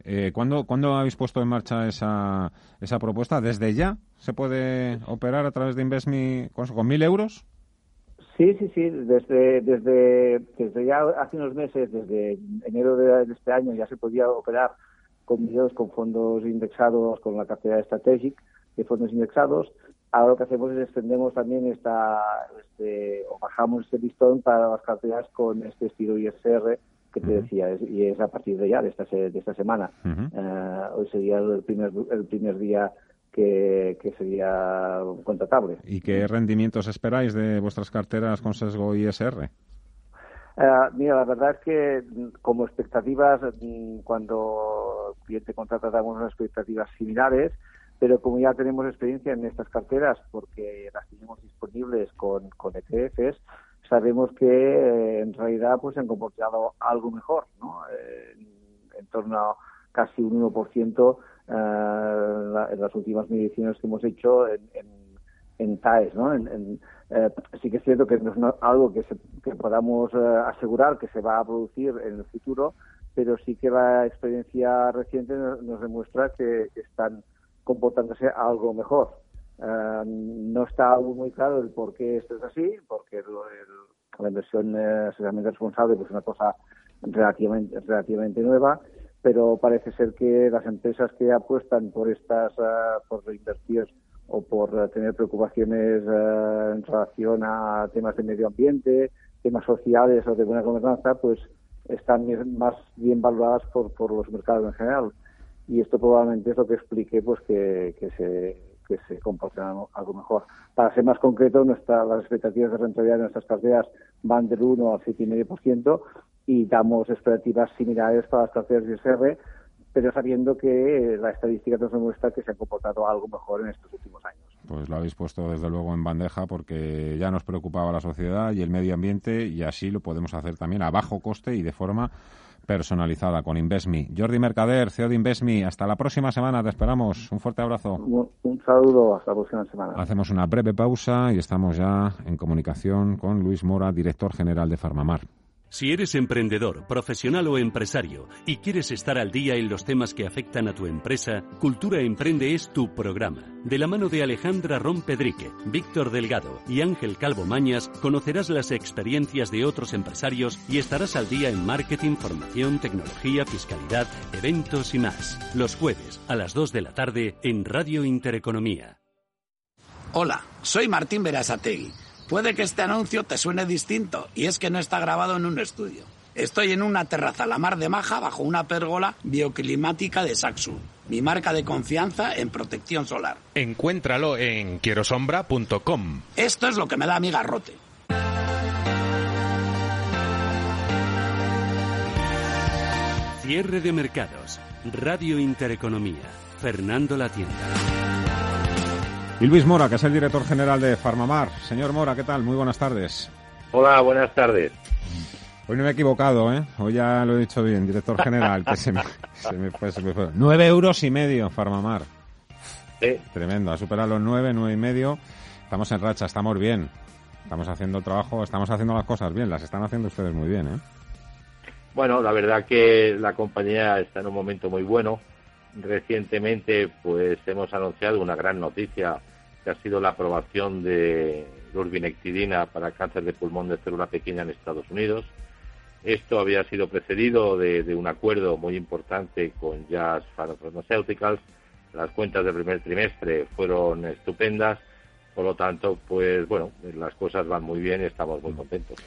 Eh, ¿cuándo, habéis puesto en marcha esa, esa propuesta? ¿Desde ya se puede operar a través de InvestMe con, mil euros? Sí, sí, sí. Desde, desde, desde ya hace unos meses, desde enero de, este año, ya se podía operar con con fondos indexados, con la cartera Strategic de fondos indexados. Ahora lo que hacemos es extendemos también esta, este, o bajamos este listón para las carteras con este estilo ISR que te decía, y es a partir de ya, de esta, de esta semana. Eh, hoy sería el primer, el primer día que, sería contratable. ¿Y qué rendimientos esperáis de vuestras carteras con sesgo ISR? Eh, mira, la verdad es que mm, como expectativas, mm, cuando el cliente contrata, damos unas expectativas similares, pero como ya tenemos experiencia en estas carteras, porque las tenemos disponibles con, con ETFs, sabemos que eh, en realidad pues se han comportado algo mejor, ¿no? Eh, en, torno a casi un 1% eh, en las últimas mediciones que hemos hecho en, en, TAES, ¿no? sí que es cierto que no es algo que, que podamos asegurar que se va a producir en el futuro, pero sí que la experiencia reciente nos, demuestra que, están comportándose algo mejor. no está muy claro el por qué esto es así, porque el, la inversión eh, socialmente responsable pues es una cosa relativamente, nueva, pero parece ser que las empresas que apuestan por estas, uh, por invertir o por uh, tener preocupaciones en relación a temas de medio ambiente, temas sociales o de buena gobernanza, pues están más bien valoradas por, por los mercados en general. Y esto probablemente es lo que explique pues que, que se que se comporten algo mejor. Para ser más concreto, nuestra, las expectativas de rentabilidad de nuestras carteras van del 1 al 7,5% y damos expectativas similares para las carteras de ISR, pero sabiendo que la estadística nos demuestra que se han comportado algo mejor en estos últimos años. Pues lo habéis puesto desde luego en bandeja porque ya nos preocupaba la sociedad y el medio ambiente y así lo podemos hacer también a bajo coste y de forma personalizada con InvestMe. Jordi Mercader, CEO de InvestMe, hasta la próxima semana, te esperamos. Un fuerte abrazo. Un, saludo, hasta la próxima semana. Hacemos una breve pausa y estamos ya en comunicación con Luis Mora, director general de Farmamar. Si eres emprendedor, profesional o empresario y quieres estar al día en los temas que afectan a tu empresa, Cultura Emprende es tu programa. De la mano de Alejandra Rompedrique, Víctor Delgado y Ángel Calvo Mañas, conocerás las experiencias de otros empresarios y estarás al día en marketing, formación, tecnología, fiscalidad, eventos y más. Los jueves a las 2 de la tarde en Radio Intereconomía. Hola, soy Martín Berasategui Puede que este anuncio te suene distinto, y es que no está grabado en un estudio. Estoy en una terraza a la mar de Maja bajo una pérgola bioclimática de Saxo, mi marca de confianza en protección solar. Encuéntralo en quierosombra.com. Esto es lo que me da mi garrote. Cierre de mercados. Radio Intereconomía. Fernando La Tienda. Y Luis Mora, que es el director general de Farmamar. Señor Mora, ¿qué tal? Muy buenas tardes. Hola, buenas tardes. Hoy no me he equivocado, ¿eh? Hoy ya lo he dicho bien, director general, que *laughs* se me, fue, se me fue. Nueve euros y medio, Farmamar. Sí. Tremendo, ha superado los nueve, nueve y medio. Estamos en racha, estamos bien. Estamos haciendo el trabajo, estamos haciendo las cosas bien, las están haciendo ustedes muy bien, ¿eh? Bueno, la verdad que la compañía está en un momento muy bueno. Recientemente, pues hemos anunciado una gran noticia que ha sido la aprobación de urbinectidina para cáncer de pulmón de célula pequeña en Estados Unidos. Esto había sido precedido de, un acuerdo muy importante con Jazz Pharmaceuticals las cuentas del primer trimestre fueron estupendas, por lo tanto, pues bueno, las cosas van muy bien y estamos muy contentos.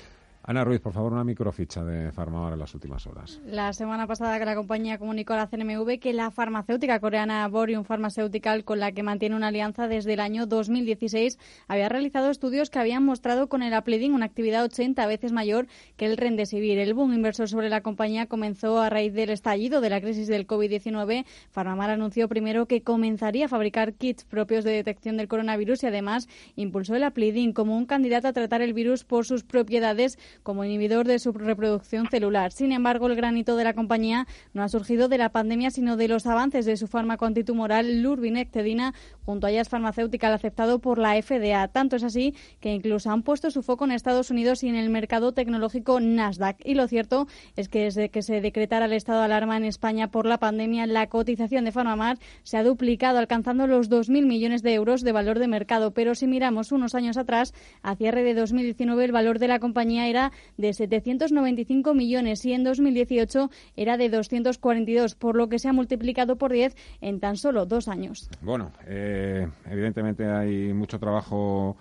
Ana Ruiz, por favor, una microficha de Farmamar en las últimas horas. La semana pasada que la compañía comunicó a la CNMV que la farmacéutica coreana Borium Pharmaceutical, con la que mantiene una alianza desde el año 2016, había realizado estudios que habían mostrado con el Aplidin una actividad 80 veces mayor que el Rendesivir. El boom inversor sobre la compañía comenzó a raíz del estallido de la crisis del COVID-19. Farmamar anunció primero que comenzaría a fabricar kits propios de detección del coronavirus y además impulsó el Aplidin como un candidato a tratar el virus por sus propiedades como inhibidor de su reproducción celular. Sin embargo, el granito de la compañía no ha surgido de la pandemia, sino de los avances de su fármaco antitumoral Lurbinectedina junto a Jazz Farmacéutica aceptado por la FDA. Tanto es así que incluso han puesto su foco en Estados Unidos y en el mercado tecnológico Nasdaq. Y lo cierto es que desde que se decretara el estado de alarma en España por la pandemia, la cotización de Farmamar se ha duplicado, alcanzando los 2.000 millones de euros de valor de mercado. Pero si miramos unos años atrás, a cierre de 2019, el valor de la compañía era de 795 millones y en 2018 era de 242, por lo que se ha multiplicado por 10 en tan solo dos años. Bueno, eh, evidentemente hay mucho trabajo.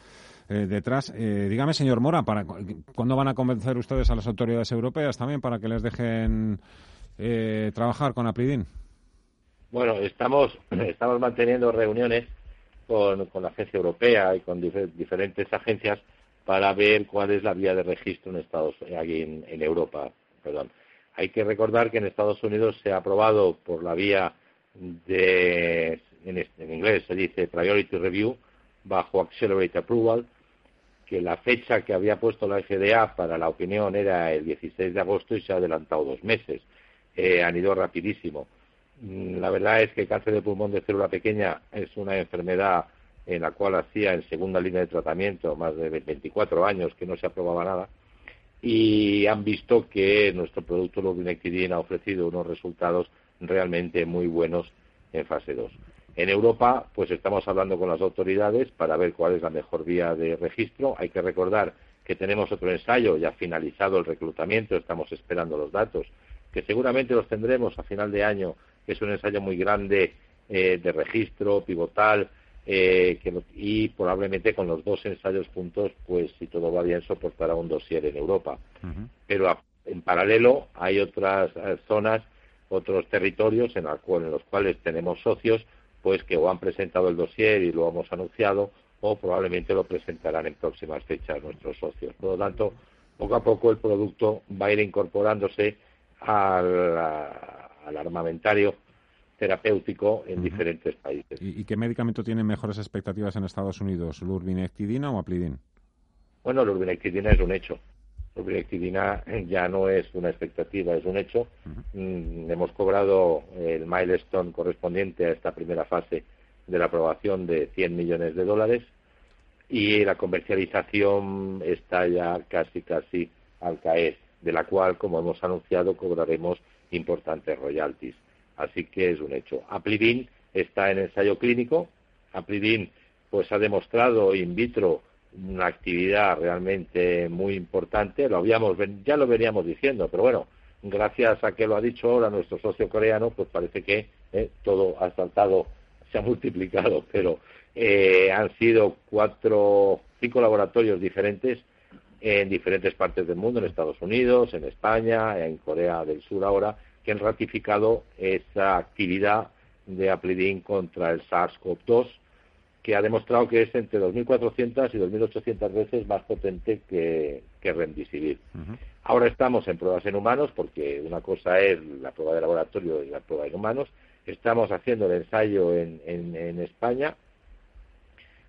Eh, detrás. Eh, dígame, señor Mora, ¿para ¿cuándo van a convencer ustedes a las autoridades europeas también para que les dejen trabajar con Apridin? Bueno, estamos, *clears throat* estamos manteniendo reuniones con, con la agencia europea y con diferentes agencias para ver cuál es la vía de registro en Estados aquí en, Europa. Perdón. Hay que recordar que en Estados Unidos se ha aprobado por la vía de, en, inglés se dice Priority Review, bajo Accelerate Approval, que la fecha que había puesto la FDA para la opinión era el 16 de agosto y se ha adelantado dos meses. Eh, han ido rapidísimo. Mm, la verdad es que el cáncer de pulmón de célula pequeña es una enfermedad en la cual hacía en segunda línea de tratamiento más de 24 años que no se aprobaba nada y han visto que nuestro producto Lurbinectidine ha ofrecido unos resultados realmente muy buenos en fase 2. En Europa, pues estamos hablando con las autoridades para ver cuál es la mejor vía de registro. Hay que recordar que tenemos otro ensayo, ya finalizado el reclutamiento, estamos esperando los datos, que seguramente los tendremos a final de año, que es un ensayo muy grande eh, de registro pivotal, eh, y probablemente con los dos ensayos juntos, pues si todo va bien, soportará un dossier en Europa. Pero en paralelo hay otras eh, zonas, otros territorios en, en los cuales tenemos socios, pues que o han presentado el dossier y lo hemos anunciado, o probablemente lo presentarán en próximas fechas nuestros socios. Por lo tanto, poco a poco el producto va a ir incorporándose al, al armamentario terapéutico en diferentes países. ¿Y, qué medicamento tiene mejores expectativas en Estados Unidos, lurbinectidina o aplidin? Bueno, lurbinectidina es un hecho. Lurbinectidina ya no es una expectativa, es un hecho. Mm, hemos cobrado el milestone correspondiente a esta primera fase de la aprobación de 100 millones de dólares y la comercialización está ya casi casi al caer, de la cual, como hemos anunciado, cobraremos importantes royalties. Así que es un hecho. Aplidin está en ensayo clínico. Aplidin pues ha demostrado in vitro una actividad realmente muy importante. Lo habíamos, ya lo veníamos diciendo, pero bueno, gracias a que lo ha dicho ahora nuestro socio coreano, pues parece que eh, todo ha saltado, se ha multiplicado, *laughs* pero eh, han sido cuatro, cinco laboratorios diferentes en diferentes partes del mundo, en Estados Unidos, en España, en Corea del Sur ahora, que han ratificado esa actividad de Aplidin contra el SARS-CoV-2, que ha demostrado que es entre 2.400 y 2.800 veces más potente que, que Remdesivir. Ahora estamos en pruebas en humanos, porque una cosa es la prueba de laboratorio y la prueba en humanos. Estamos haciendo el ensayo en, en España.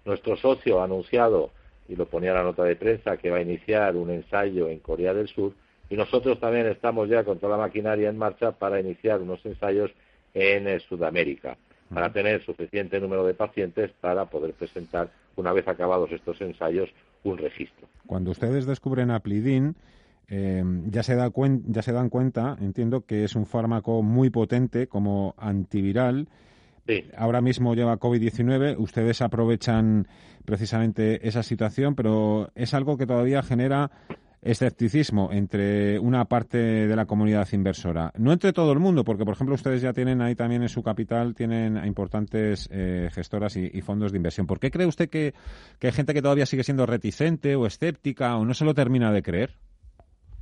Nuestro socio ha anunciado, y lo ponía en la nota de prensa, que va a iniciar un ensayo en Corea del Sur y nosotros también estamos ya con toda la maquinaria en marcha para iniciar unos ensayos en eh, Sudamérica, para tener suficiente número de pacientes para poder presentar, una vez acabados estos ensayos, un registro. Cuando ustedes descubren Aplidin, eh, ya, se da ya se dan cuenta, entiendo, que es un fármaco muy potente como antiviral. Ahora mismo lleva COVID-19, ustedes aprovechan precisamente esa situación, pero es algo que todavía genera escepticismo entre una parte de la comunidad inversora. No entre todo el mundo, porque, por ejemplo, ustedes ya tienen ahí también en su capital, tienen importantes eh, gestoras y, fondos de inversión. ¿Por qué cree usted que, hay gente que todavía sigue siendo reticente o escéptica o no se lo termina de creer?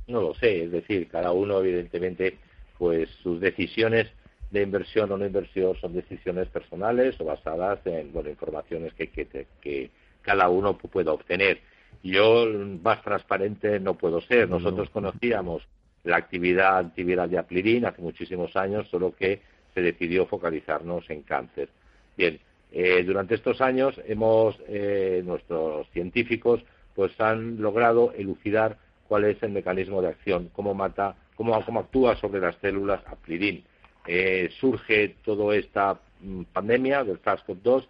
No lo sé, es decir, cada uno, evidentemente, pues sus decisiones de inversión o no inversión son decisiones personales o basadas en bueno, informaciones que, que, que cada uno pueda obtener yo más transparente no puedo ser. Nosotros conocíamos la actividad antiviral de Aplirin hace muchísimos años, solo que se decidió focalizarnos en cáncer. Bien, eh, durante estos años hemos, eh, nuestros científicos pues han logrado elucidar cuál es el mecanismo de acción, cómo mata, cómo, actúa sobre las células Aplirin. Eh, surge toda esta mm, pandemia del SARS-CoV-2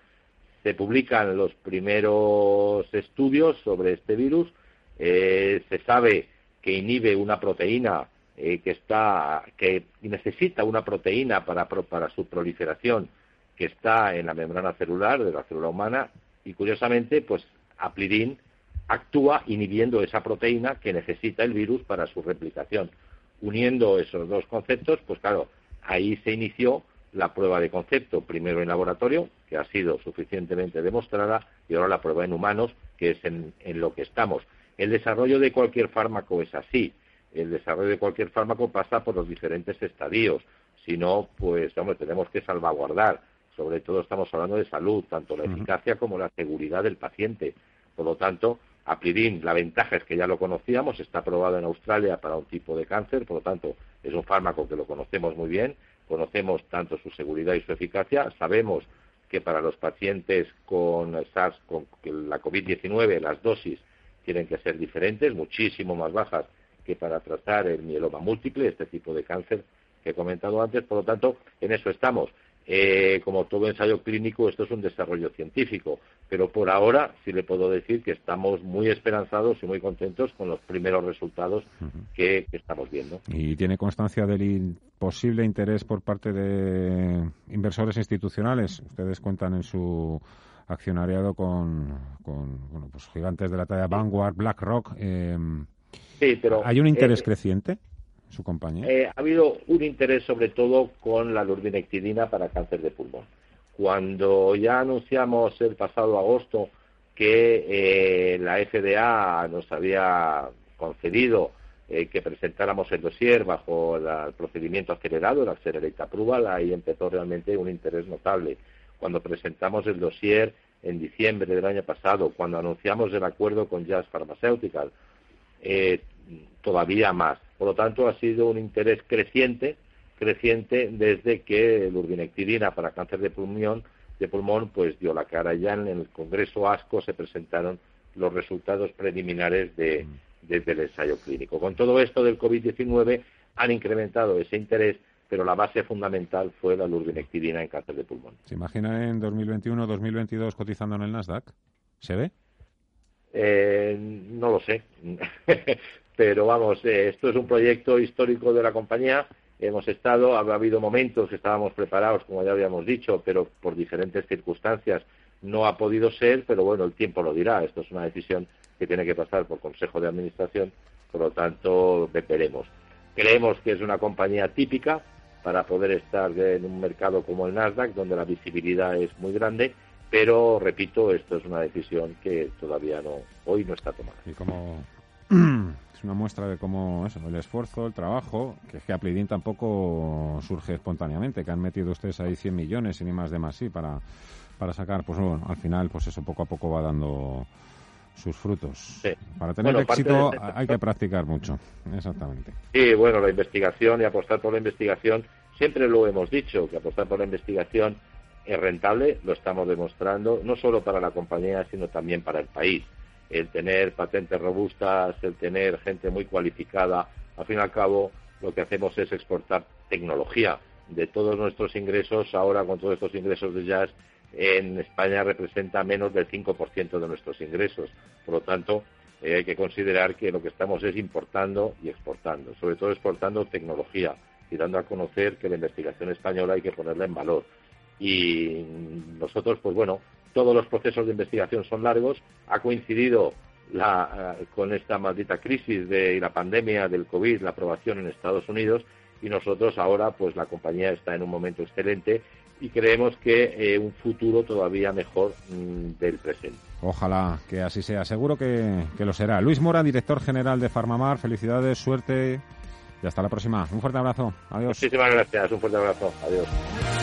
se publican los primeros estudios sobre este virus. Eh, se sabe que inhibe una proteína eh, que está que necesita una proteína para, para su proliferación que está en la membrana celular de la célula humana y curiosamente pues aplidin actúa inhibiendo esa proteína que necesita el virus para su replicación. Uniendo esos dos conceptos, pues claro, ahí se inició la prueba de concepto, primero en laboratorio, que ha sido suficientemente demostrada, y ahora la prueba en humanos, que es en, lo que estamos. El desarrollo de cualquier fármaco es así. El desarrollo de cualquier fármaco pasa por los diferentes estadios. Si no, pues hombre, tenemos que salvaguardar. Sobre todo estamos hablando de salud, tanto la eficacia como la seguridad del paciente. Por lo tanto, Aplidin, la ventaja es que ya lo conocíamos, está aprobado en Australia para un tipo de cáncer, por lo tanto, es un fármaco que lo conocemos muy bien conocemos tanto su seguridad y su eficacia, sabemos que para los pacientes con SARS, con la COVID-19, las dosis tienen que ser diferentes, muchísimo más bajas que para tratar el mieloma múltiple, este tipo de cáncer que he comentado antes. Por lo tanto, en eso estamos. Eh, como todo ensayo clínico, esto es un desarrollo científico, pero por ahora sí le puedo decir que estamos muy esperanzados y muy contentos con los primeros resultados que, estamos viendo. ¿Y tiene constancia del posible interés por parte de inversores institucionales? Ustedes cuentan en su accionariado con, bueno, pues gigantes de la talla Vanguard, BlackRock. Eh, sí, pero, ¿Hay un interés eh, creciente? Eh, ha habido un interés sobre todo con la lurbinectidina para cáncer de pulmón. Cuando ya anunciamos el pasado agosto que eh, la FDA nos había concedido eh, que presentáramos el dossier bajo el procedimiento acelerado, la Accelerate Approval, ahí empezó realmente un interés notable. Cuando presentamos el dossier en diciembre del año pasado, cuando anunciamos el acuerdo con Jazz Pharmaceutical, todavía más. Por lo tanto, ha sido un interés creciente, creciente desde que la urbinectidina para cáncer de pulmón, de pulmón pues dio la cara. Ya en el Congreso ASCO se presentaron los resultados preliminares de, desde el ensayo clínico. Con todo esto del COVID-19 han incrementado ese interés, pero la base fundamental fue la lurbinectidina en cáncer de pulmón. ¿Se imagina en 2021-2022 cotizando en el Nasdaq? ¿Se ve? Eh, no lo sé. *laughs* pero vamos, eh, esto es un proyecto histórico de la compañía. Hemos estado, ha habido momentos que estábamos preparados, como ya habíamos dicho, pero por diferentes circunstancias no ha podido ser, pero bueno, el tiempo lo dirá. Esto es una decisión que tiene que pasar por Consejo de Administración, por lo tanto, veremos. Creemos que es una compañía típica para poder estar en un mercado como el Nasdaq, donde la visibilidad es muy grande, pero repito, esto es una decisión que todavía no, hoy no está tomada. Y *clears throat* como una muestra de cómo eso, el esfuerzo, el trabajo, que es que Aplidin tampoco surge espontáneamente, que han metido ustedes ahí 100 millones y ni más de más sí para, para sacar, pues bueno, al final pues eso poco a poco va dando sus frutos. Para tener éxito hay que practicar mucho, exactamente. Sí, bueno, la investigación y apostar por la investigación, siempre lo hemos dicho, que apostar por la investigación es rentable, lo estamos demostrando, no solo para la compañía, sino también para el país el tener patentes robustas, el tener gente muy cualificada, al fin y al cabo lo que hacemos es exportar tecnología. De todos nuestros ingresos, ahora con todos estos ingresos de jazz, en España representa menos del 5% de nuestros ingresos. Por lo tanto, eh, hay que considerar que lo que estamos es importando y exportando, sobre todo exportando tecnología y dando a conocer que la investigación española hay que ponerla en valor. Y nosotros, pues bueno, todos los procesos de investigación son largos. Ha coincidido la, eh, con esta maldita crisis de la pandemia del COVID, la aprobación en Estados Unidos y nosotros ahora pues la compañía está en un momento excelente y creemos que eh, un futuro todavía mejor mm, del presente. Ojalá que así sea, seguro que, que, lo será. Luis Mora, director general de Farmamar, felicidades, suerte y hasta la próxima. Un fuerte abrazo, adiós. Muchísimas gracias, un fuerte abrazo, adiós.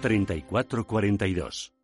3442.